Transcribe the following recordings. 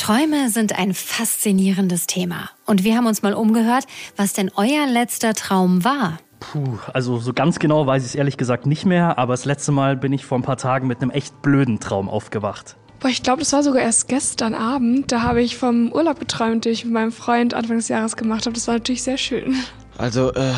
Träume sind ein faszinierendes Thema. Und wir haben uns mal umgehört, was denn euer letzter Traum war. Puh, also so ganz genau weiß ich es ehrlich gesagt nicht mehr, aber das letzte Mal bin ich vor ein paar Tagen mit einem echt blöden Traum aufgewacht. Boah, ich glaube, das war sogar erst gestern Abend. Da habe ich vom Urlaub geträumt, den ich mit meinem Freund Anfang des Jahres gemacht habe. Das war natürlich sehr schön. Also, äh,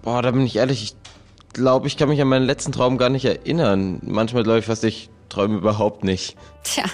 boah, da bin ich ehrlich, ich glaube, ich kann mich an meinen letzten Traum gar nicht erinnern. Manchmal glaube ich fast, ich träume überhaupt nicht. Tja,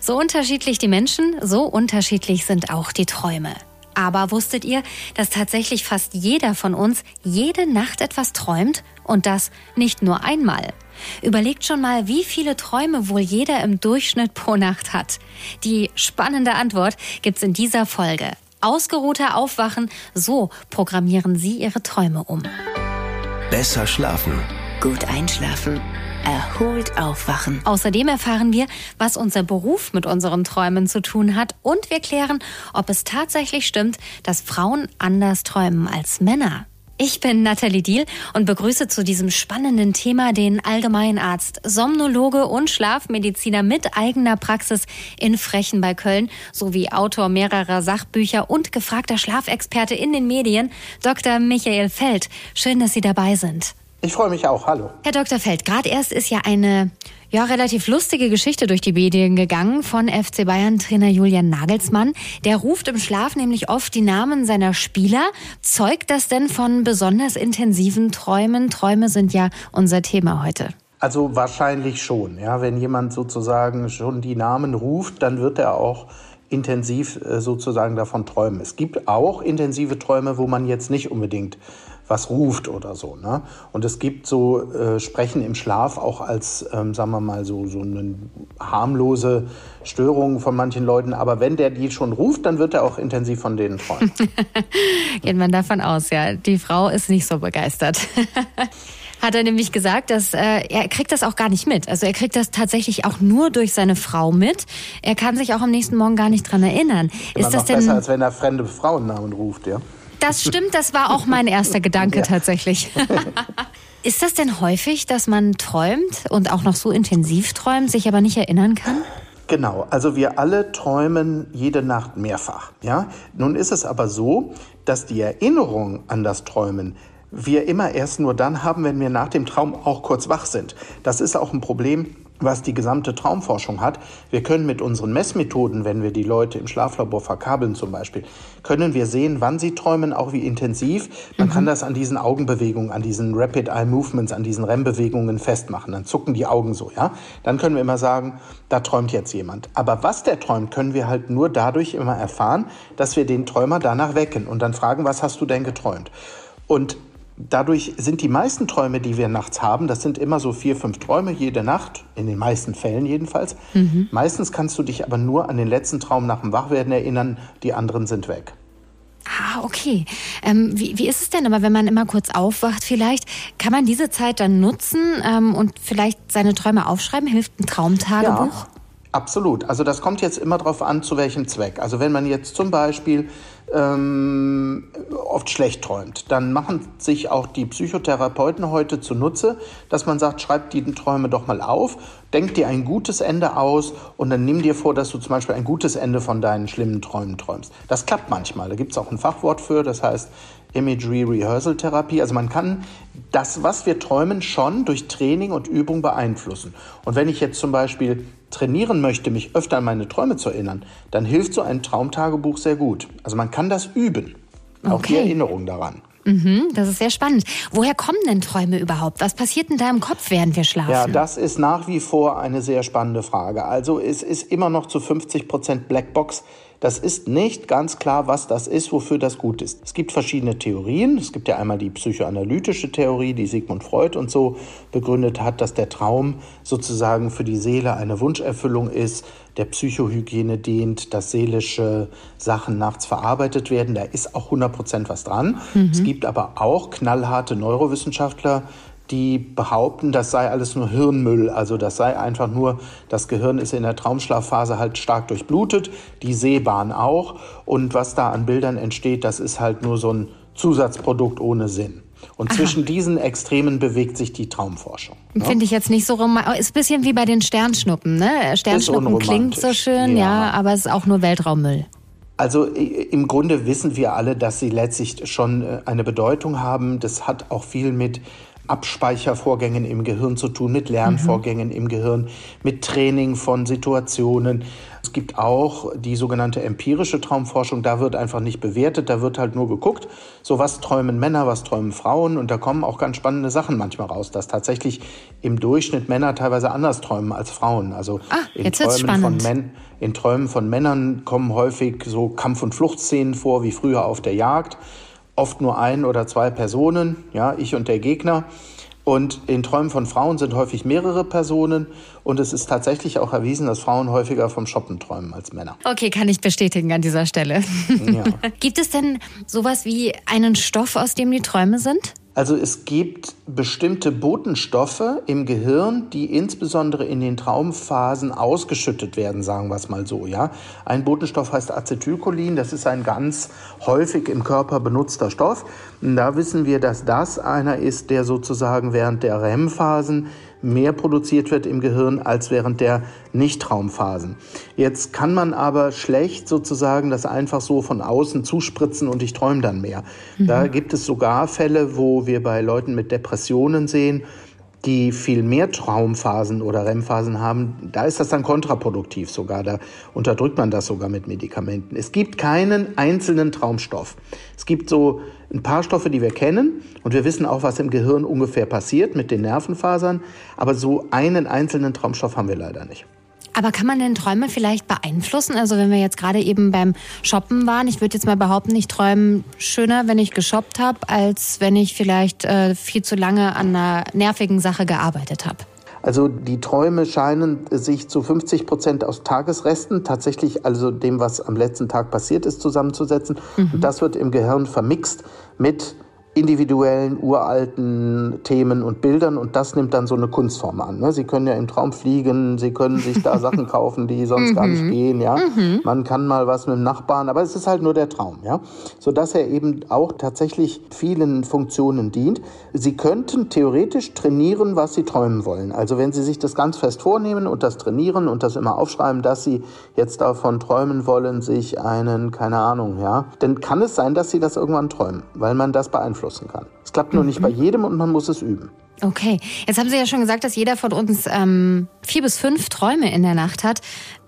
so unterschiedlich die Menschen, so unterschiedlich sind auch die Träume. Aber wusstet ihr, dass tatsächlich fast jeder von uns jede Nacht etwas träumt und das nicht nur einmal? Überlegt schon mal, wie viele Träume wohl jeder im Durchschnitt pro Nacht hat. Die spannende Antwort gibt's in dieser Folge. Ausgeruhter Aufwachen, so programmieren Sie Ihre Träume um. Besser schlafen. Gut einschlafen. Erholt aufwachen. Außerdem erfahren wir, was unser Beruf mit unseren Träumen zu tun hat und wir klären, ob es tatsächlich stimmt, dass Frauen anders träumen als Männer. Ich bin Nathalie Diel und begrüße zu diesem spannenden Thema den Allgemeinarzt, Somnologe und Schlafmediziner mit eigener Praxis in Frechen bei Köln sowie Autor mehrerer Sachbücher und gefragter Schlafexperte in den Medien, Dr. Michael Feld. Schön, dass Sie dabei sind. Ich freue mich auch. Hallo. Herr Dr. Feld, gerade erst ist ja eine ja, relativ lustige Geschichte durch die Medien gegangen von FC Bayern Trainer Julian Nagelsmann. Der ruft im Schlaf nämlich oft die Namen seiner Spieler. Zeugt das denn von besonders intensiven Träumen? Träume sind ja unser Thema heute. Also wahrscheinlich schon. Ja, wenn jemand sozusagen schon die Namen ruft, dann wird er auch intensiv äh, sozusagen davon träumen. Es gibt auch intensive Träume, wo man jetzt nicht unbedingt was ruft oder so. Ne? Und es gibt so äh, Sprechen im Schlaf auch als, ähm, sagen wir mal, so, so eine harmlose Störung von manchen Leuten. Aber wenn der die schon ruft, dann wird er auch intensiv von denen träumen. Geht man davon aus, ja. Die Frau ist nicht so begeistert. hat er nämlich gesagt, dass äh, er kriegt das auch gar nicht mit. Also er kriegt das tatsächlich auch nur durch seine Frau mit. Er kann sich auch am nächsten Morgen gar nicht dran erinnern. Immer ist das denn besser, als wenn er fremde Frauennamen ruft, ja? Das stimmt, das war auch mein erster Gedanke ja. tatsächlich. Ist das denn häufig, dass man träumt und auch noch so intensiv träumt, sich aber nicht erinnern kann? Genau, also wir alle träumen jede Nacht mehrfach. Ja? Nun ist es aber so, dass die Erinnerung an das Träumen wir immer erst nur dann haben, wenn wir nach dem Traum auch kurz wach sind. Das ist auch ein Problem, was die gesamte Traumforschung hat. Wir können mit unseren Messmethoden, wenn wir die Leute im Schlaflabor verkabeln zum Beispiel, können wir sehen, wann sie träumen, auch wie intensiv. Man mhm. kann das an diesen Augenbewegungen, an diesen Rapid Eye Movements, an diesen REM-Bewegungen festmachen. Dann zucken die Augen so, ja. Dann können wir immer sagen, da träumt jetzt jemand. Aber was der träumt, können wir halt nur dadurch immer erfahren, dass wir den Träumer danach wecken und dann fragen, was hast du denn geträumt? Und Dadurch sind die meisten Träume, die wir nachts haben, das sind immer so vier, fünf Träume jede Nacht, in den meisten Fällen jedenfalls. Mhm. Meistens kannst du dich aber nur an den letzten Traum nach dem Wachwerden erinnern, die anderen sind weg. Ah, okay. Ähm, wie, wie ist es denn aber, wenn man immer kurz aufwacht vielleicht? Kann man diese Zeit dann nutzen ähm, und vielleicht seine Träume aufschreiben? Hilft ein Traumtagebuch? Ja. Absolut. Also das kommt jetzt immer darauf an, zu welchem Zweck. Also wenn man jetzt zum Beispiel ähm, oft schlecht träumt, dann machen sich auch die Psychotherapeuten heute zunutze, dass man sagt, schreib die Träume doch mal auf, denk dir ein gutes Ende aus und dann nimm dir vor, dass du zum Beispiel ein gutes Ende von deinen schlimmen Träumen träumst. Das klappt manchmal. Da gibt es auch ein Fachwort für, das heißt Imagery Rehearsal Therapie. Also man kann das, was wir träumen, schon durch Training und Übung beeinflussen. Und wenn ich jetzt zum Beispiel trainieren möchte, mich öfter an meine Träume zu erinnern, dann hilft so ein Traumtagebuch sehr gut. Also man kann das üben. Auch okay. die Erinnerung daran. Mhm, das ist sehr spannend. Woher kommen denn Träume überhaupt? Was passiert in deinem Kopf, während wir schlafen? Ja, das ist nach wie vor eine sehr spannende Frage. Also es ist immer noch zu 50 Prozent Blackbox. Das ist nicht ganz klar, was das ist, wofür das gut ist. Es gibt verschiedene Theorien. Es gibt ja einmal die psychoanalytische Theorie, die Sigmund Freud und so begründet hat, dass der Traum sozusagen für die Seele eine Wunscherfüllung ist, der Psychohygiene dient, dass seelische Sachen nachts verarbeitet werden. Da ist auch 100 Prozent was dran. Mhm. Es gibt aber auch knallharte Neurowissenschaftler, die behaupten, das sei alles nur Hirnmüll. Also das sei einfach nur, das Gehirn ist in der Traumschlafphase halt stark durchblutet, die Sehbahn auch. Und was da an Bildern entsteht, das ist halt nur so ein Zusatzprodukt ohne Sinn. Und zwischen diesen Extremen bewegt sich die Traumforschung. Ne? Finde ich jetzt nicht so romantisch. Ist ein bisschen wie bei den Sternschnuppen, ne? Sternschnuppen klingt so schön, ja. ja, aber es ist auch nur Weltraummüll. Also im Grunde wissen wir alle, dass sie letztlich schon äh, eine Bedeutung haben. Das hat auch viel mit Abspeichervorgängen im Gehirn zu tun, mit Lernvorgängen mhm. im Gehirn, mit Training von Situationen. Es gibt auch die sogenannte empirische Traumforschung, da wird einfach nicht bewertet, da wird halt nur geguckt, so was träumen Männer, was träumen Frauen und da kommen auch ganz spannende Sachen manchmal raus, dass tatsächlich im Durchschnitt Männer teilweise anders träumen als Frauen. Also ah, in, Träumen von Men in Träumen von Männern kommen häufig so Kampf- und Fluchtszenen vor, wie früher auf der Jagd oft nur ein oder zwei Personen, ja, ich und der Gegner. Und in Träumen von Frauen sind häufig mehrere Personen. Und es ist tatsächlich auch erwiesen, dass Frauen häufiger vom Shoppen träumen als Männer. Okay, kann ich bestätigen an dieser Stelle. Ja. Gibt es denn sowas wie einen Stoff, aus dem die Träume sind? Also es gibt bestimmte Botenstoffe im Gehirn, die insbesondere in den Traumphasen ausgeschüttet werden, sagen wir es mal so. Ja? Ein Botenstoff heißt Acetylcholin, das ist ein ganz häufig im Körper benutzter Stoff. Und da wissen wir, dass das einer ist, der sozusagen während der REM-Phasen mehr produziert wird im Gehirn als während der Nichtraumphasen. Jetzt kann man aber schlecht sozusagen das einfach so von außen zuspritzen und ich träume dann mehr. Mhm. Da gibt es sogar Fälle, wo wir bei Leuten mit Depressionen sehen, die viel mehr Traumphasen oder REM-Phasen haben, da ist das dann kontraproduktiv sogar. Da unterdrückt man das sogar mit Medikamenten. Es gibt keinen einzelnen Traumstoff. Es gibt so ein paar Stoffe, die wir kennen und wir wissen auch, was im Gehirn ungefähr passiert mit den Nervenfasern. Aber so einen einzelnen Traumstoff haben wir leider nicht. Aber kann man denn Träume vielleicht beeinflussen? Also wenn wir jetzt gerade eben beim Shoppen waren, ich würde jetzt mal behaupten, ich träume schöner, wenn ich geshoppt habe, als wenn ich vielleicht äh, viel zu lange an einer nervigen Sache gearbeitet habe. Also die Träume scheinen sich zu 50 Prozent aus Tagesresten, tatsächlich also dem, was am letzten Tag passiert ist, zusammenzusetzen. Mhm. Und das wird im Gehirn vermixt mit individuellen, uralten Themen und Bildern und das nimmt dann so eine Kunstform an. Ne? Sie können ja im Traum fliegen, Sie können sich da Sachen kaufen, die sonst gar nicht mhm. gehen. Ja? Mhm. Man kann mal was mit dem Nachbarn, aber es ist halt nur der Traum. Ja? Sodass er eben auch tatsächlich vielen Funktionen dient. Sie könnten theoretisch trainieren, was Sie träumen wollen. Also wenn Sie sich das ganz fest vornehmen und das trainieren und das immer aufschreiben, dass Sie jetzt davon träumen wollen, sich einen, keine Ahnung, ja, dann kann es sein, dass Sie das irgendwann träumen, weil man das beeinflusst beeinflussen kann. Es klappt nur mhm. nicht bei jedem und man muss es üben. Okay, jetzt haben Sie ja schon gesagt, dass jeder von uns ähm, vier bis fünf Träume in der Nacht hat.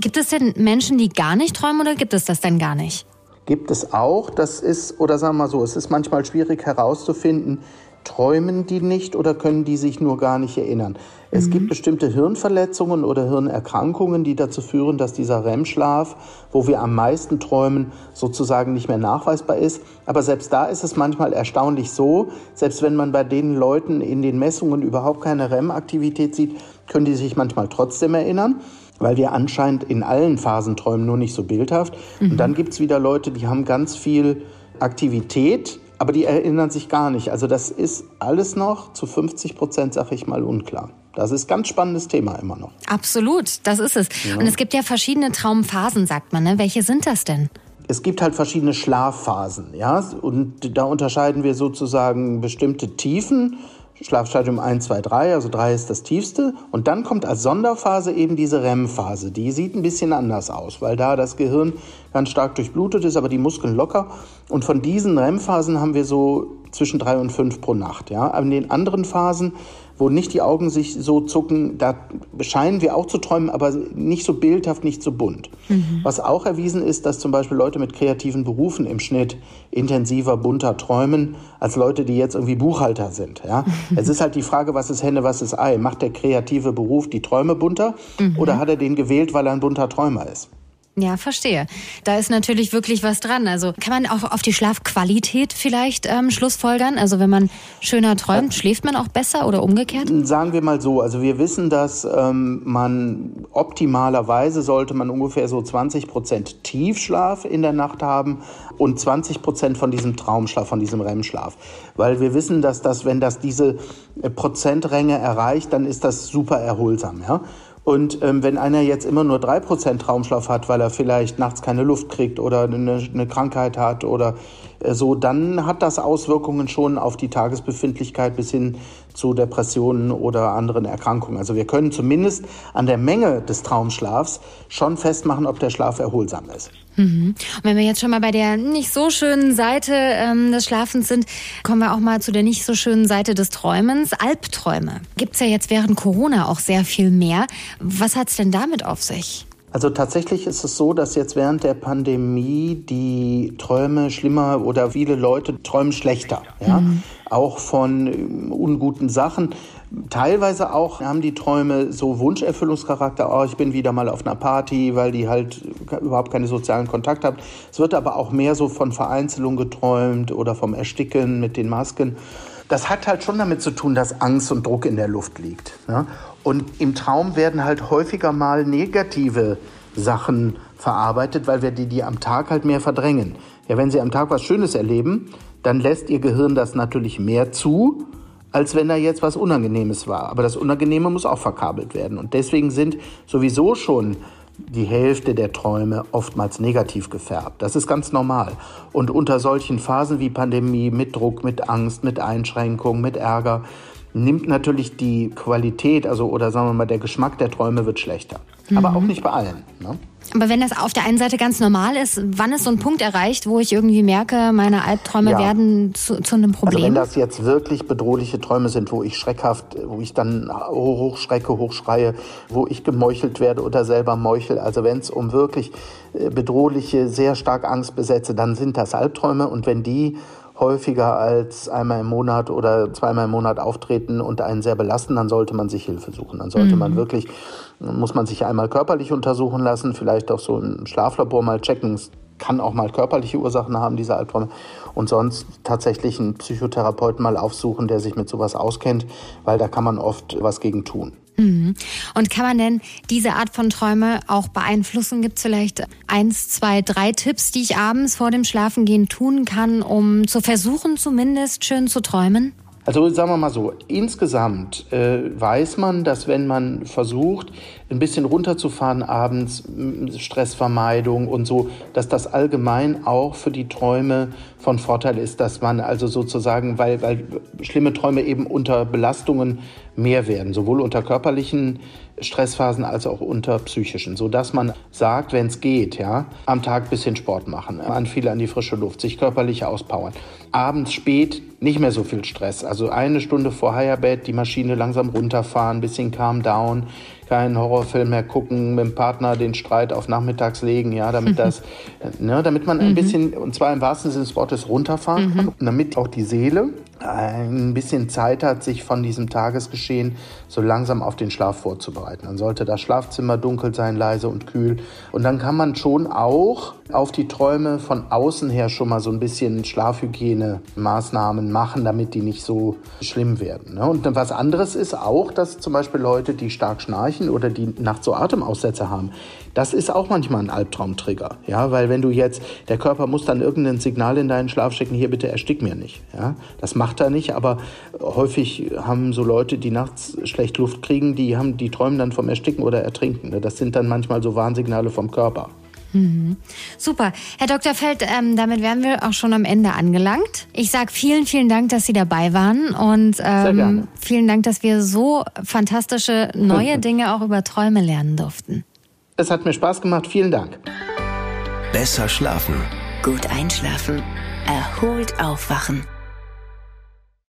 Gibt es denn Menschen, die gar nicht träumen oder gibt es das denn gar nicht? Gibt es auch. Das ist, oder sagen wir mal so, es ist manchmal schwierig herauszufinden, träumen die nicht oder können die sich nur gar nicht erinnern. Es mhm. gibt bestimmte Hirnverletzungen oder Hirnerkrankungen, die dazu führen, dass dieser REM-Schlaf, wo wir am meisten träumen, sozusagen nicht mehr nachweisbar ist. Aber selbst da ist es manchmal erstaunlich so, selbst wenn man bei den Leuten in den Messungen überhaupt keine REM-Aktivität sieht, können die sich manchmal trotzdem erinnern weil wir anscheinend in allen Phasen träumen, nur nicht so bildhaft. Mhm. Und dann gibt es wieder Leute, die haben ganz viel Aktivität, aber die erinnern sich gar nicht. Also das ist alles noch zu 50 Prozent, sag ich mal, unklar. Das ist ein ganz spannendes Thema immer noch. Absolut, das ist es. Ja. Und es gibt ja verschiedene Traumphasen, sagt man. Ne? Welche sind das denn? Es gibt halt verschiedene Schlafphasen, ja, und da unterscheiden wir sozusagen bestimmte Tiefen Schlafstadium 1, 2, 3, also 3 ist das tiefste. Und dann kommt als Sonderphase eben diese REM-Phase. Die sieht ein bisschen anders aus, weil da das Gehirn ganz stark durchblutet ist, aber die Muskeln locker. Und von diesen REM-Phasen haben wir so zwischen 3 und 5 pro Nacht. Ja? In den anderen Phasen wo nicht die Augen sich so zucken, da scheinen wir auch zu träumen, aber nicht so bildhaft, nicht so bunt. Mhm. Was auch erwiesen ist, dass zum Beispiel Leute mit kreativen Berufen im Schnitt intensiver, bunter träumen, als Leute, die jetzt irgendwie Buchhalter sind. Ja? es ist halt die Frage, was ist Henne, was ist Ei? Macht der kreative Beruf die Träume bunter mhm. oder hat er den gewählt, weil er ein bunter Träumer ist? Ja, verstehe. Da ist natürlich wirklich was dran. Also kann man auch auf die Schlafqualität vielleicht ähm, Schlussfolgern? Also wenn man schöner träumt, schläft man auch besser oder umgekehrt? Sagen wir mal so. Also wir wissen, dass ähm, man optimalerweise sollte man ungefähr so 20 Prozent Tiefschlaf in der Nacht haben und 20 Prozent von diesem Traumschlaf, von diesem REM-Schlaf. Weil wir wissen, dass das, wenn das diese äh, Prozentränge erreicht, dann ist das super erholsam. Ja? Und ähm, wenn einer jetzt immer nur drei Prozent Traumschlaf hat, weil er vielleicht nachts keine Luft kriegt oder eine, eine Krankheit hat oder äh, so, dann hat das Auswirkungen schon auf die Tagesbefindlichkeit bis hin zu Depressionen oder anderen Erkrankungen. Also wir können zumindest an der Menge des Traumschlafs schon festmachen, ob der Schlaf erholsam ist. Mhm. Und wenn wir jetzt schon mal bei der nicht so schönen Seite ähm, des Schlafens sind, kommen wir auch mal zu der nicht so schönen Seite des Träumens. Albträume gibt's ja jetzt während Corona auch sehr viel mehr. Was hat's denn damit auf sich? Also tatsächlich ist es so, dass jetzt während der Pandemie die Träume schlimmer oder viele Leute träumen schlechter. Ja? Mhm. Auch von ähm, unguten Sachen. Teilweise auch haben die Träume so Wunscherfüllungscharakter. Oh, ich bin wieder mal auf einer Party, weil die halt überhaupt keine sozialen Kontakte haben. Es wird aber auch mehr so von Vereinzelung geträumt oder vom Ersticken mit den Masken. Das hat halt schon damit zu tun, dass Angst und Druck in der Luft liegt. Ja? Und im Traum werden halt häufiger mal negative Sachen verarbeitet, weil wir die, die am Tag halt mehr verdrängen. Ja, wenn Sie am Tag was Schönes erleben, dann lässt Ihr Gehirn das natürlich mehr zu, als wenn da jetzt was Unangenehmes war. Aber das Unangenehme muss auch verkabelt werden. Und deswegen sind sowieso schon die Hälfte der Träume oftmals negativ gefärbt. Das ist ganz normal. Und unter solchen Phasen wie Pandemie, mit Druck, mit Angst, mit Einschränkungen, mit Ärger, nimmt natürlich die Qualität, also oder sagen wir mal, der Geschmack der Träume wird schlechter. Mhm. Aber auch nicht bei allen. Ne? Aber wenn das auf der einen Seite ganz normal ist, wann ist so ein Punkt erreicht, wo ich irgendwie merke, meine Albträume ja. werden zu, zu, einem Problem? Also wenn das jetzt wirklich bedrohliche Träume sind, wo ich schreckhaft, wo ich dann hochschrecke, hochschreie, wo ich gemeuchelt werde oder selber meuchel, also wenn es um wirklich äh, bedrohliche, sehr stark angstbesetzte, dann sind das Albträume und wenn die häufiger als einmal im Monat oder zweimal im Monat auftreten und einen sehr belasten, dann sollte man sich Hilfe suchen. Dann sollte mhm. man wirklich, muss man sich einmal körperlich untersuchen lassen, vielleicht auch so ein Schlaflabor mal checken. Es kann auch mal körperliche Ursachen haben, diese Albträume. Und sonst tatsächlich einen Psychotherapeuten mal aufsuchen, der sich mit sowas auskennt, weil da kann man oft was gegen tun. Mhm. Und kann man denn diese Art von Träume auch beeinflussen? Gibt es vielleicht eins, zwei, drei Tipps, die ich abends vor dem Schlafengehen tun kann, um zu versuchen, zumindest schön zu träumen? Also sagen wir mal so, insgesamt äh, weiß man, dass wenn man versucht, ein bisschen runterzufahren abends, Stressvermeidung und so, dass das allgemein auch für die Träume von Vorteil ist, dass man also sozusagen, weil, weil schlimme Träume eben unter Belastungen mehr werden, sowohl unter körperlichen Stressphasen als auch unter psychischen, so dass man sagt, wenn es geht, ja, am Tag bisschen Sport machen, an viel an die frische Luft, sich körperlich auspowern. Abends spät nicht mehr so viel Stress, also eine Stunde vor Higherbett die Maschine langsam runterfahren, bisschen calm down, keinen Horrorfilm mehr gucken, mit dem Partner den Streit auf nachmittags legen, ja, damit das, ne, damit man ein mhm. bisschen, und zwar im wahrsten Sinne des Wortes, runterfahren mhm. kann, und damit auch die Seele ein bisschen Zeit hat, sich von diesem Tagesgeschehen so langsam auf den Schlaf vorzubereiten. Dann sollte das Schlafzimmer dunkel sein, leise und kühl. Und dann kann man schon auch auf die Träume von außen her schon mal so ein bisschen Schlafhygiene-Maßnahmen machen, damit die nicht so schlimm werden. Ne? Und was anderes ist auch, dass zum Beispiel Leute, die stark schnarchen oder die nachts so Atemaussätze haben, das ist auch manchmal ein Albtraumtrigger. Ja, weil wenn du jetzt, der Körper muss dann irgendein Signal in deinen Schlaf schicken, hier bitte erstick mir nicht. Ja, das macht er nicht, aber häufig haben so Leute, die nachts schlecht Luft kriegen, die haben, die träumen dann vom Ersticken oder Ertrinken. Ne? Das sind dann manchmal so Warnsignale vom Körper. Mhm. Super. Herr Dr. Feld, ähm, damit wären wir auch schon am Ende angelangt. Ich sage vielen, vielen Dank, dass Sie dabei waren und ähm, vielen Dank, dass wir so fantastische neue Dinge auch über Träume lernen durften. Es hat mir Spaß gemacht. Vielen Dank. Besser schlafen. Gut einschlafen. Erholt aufwachen.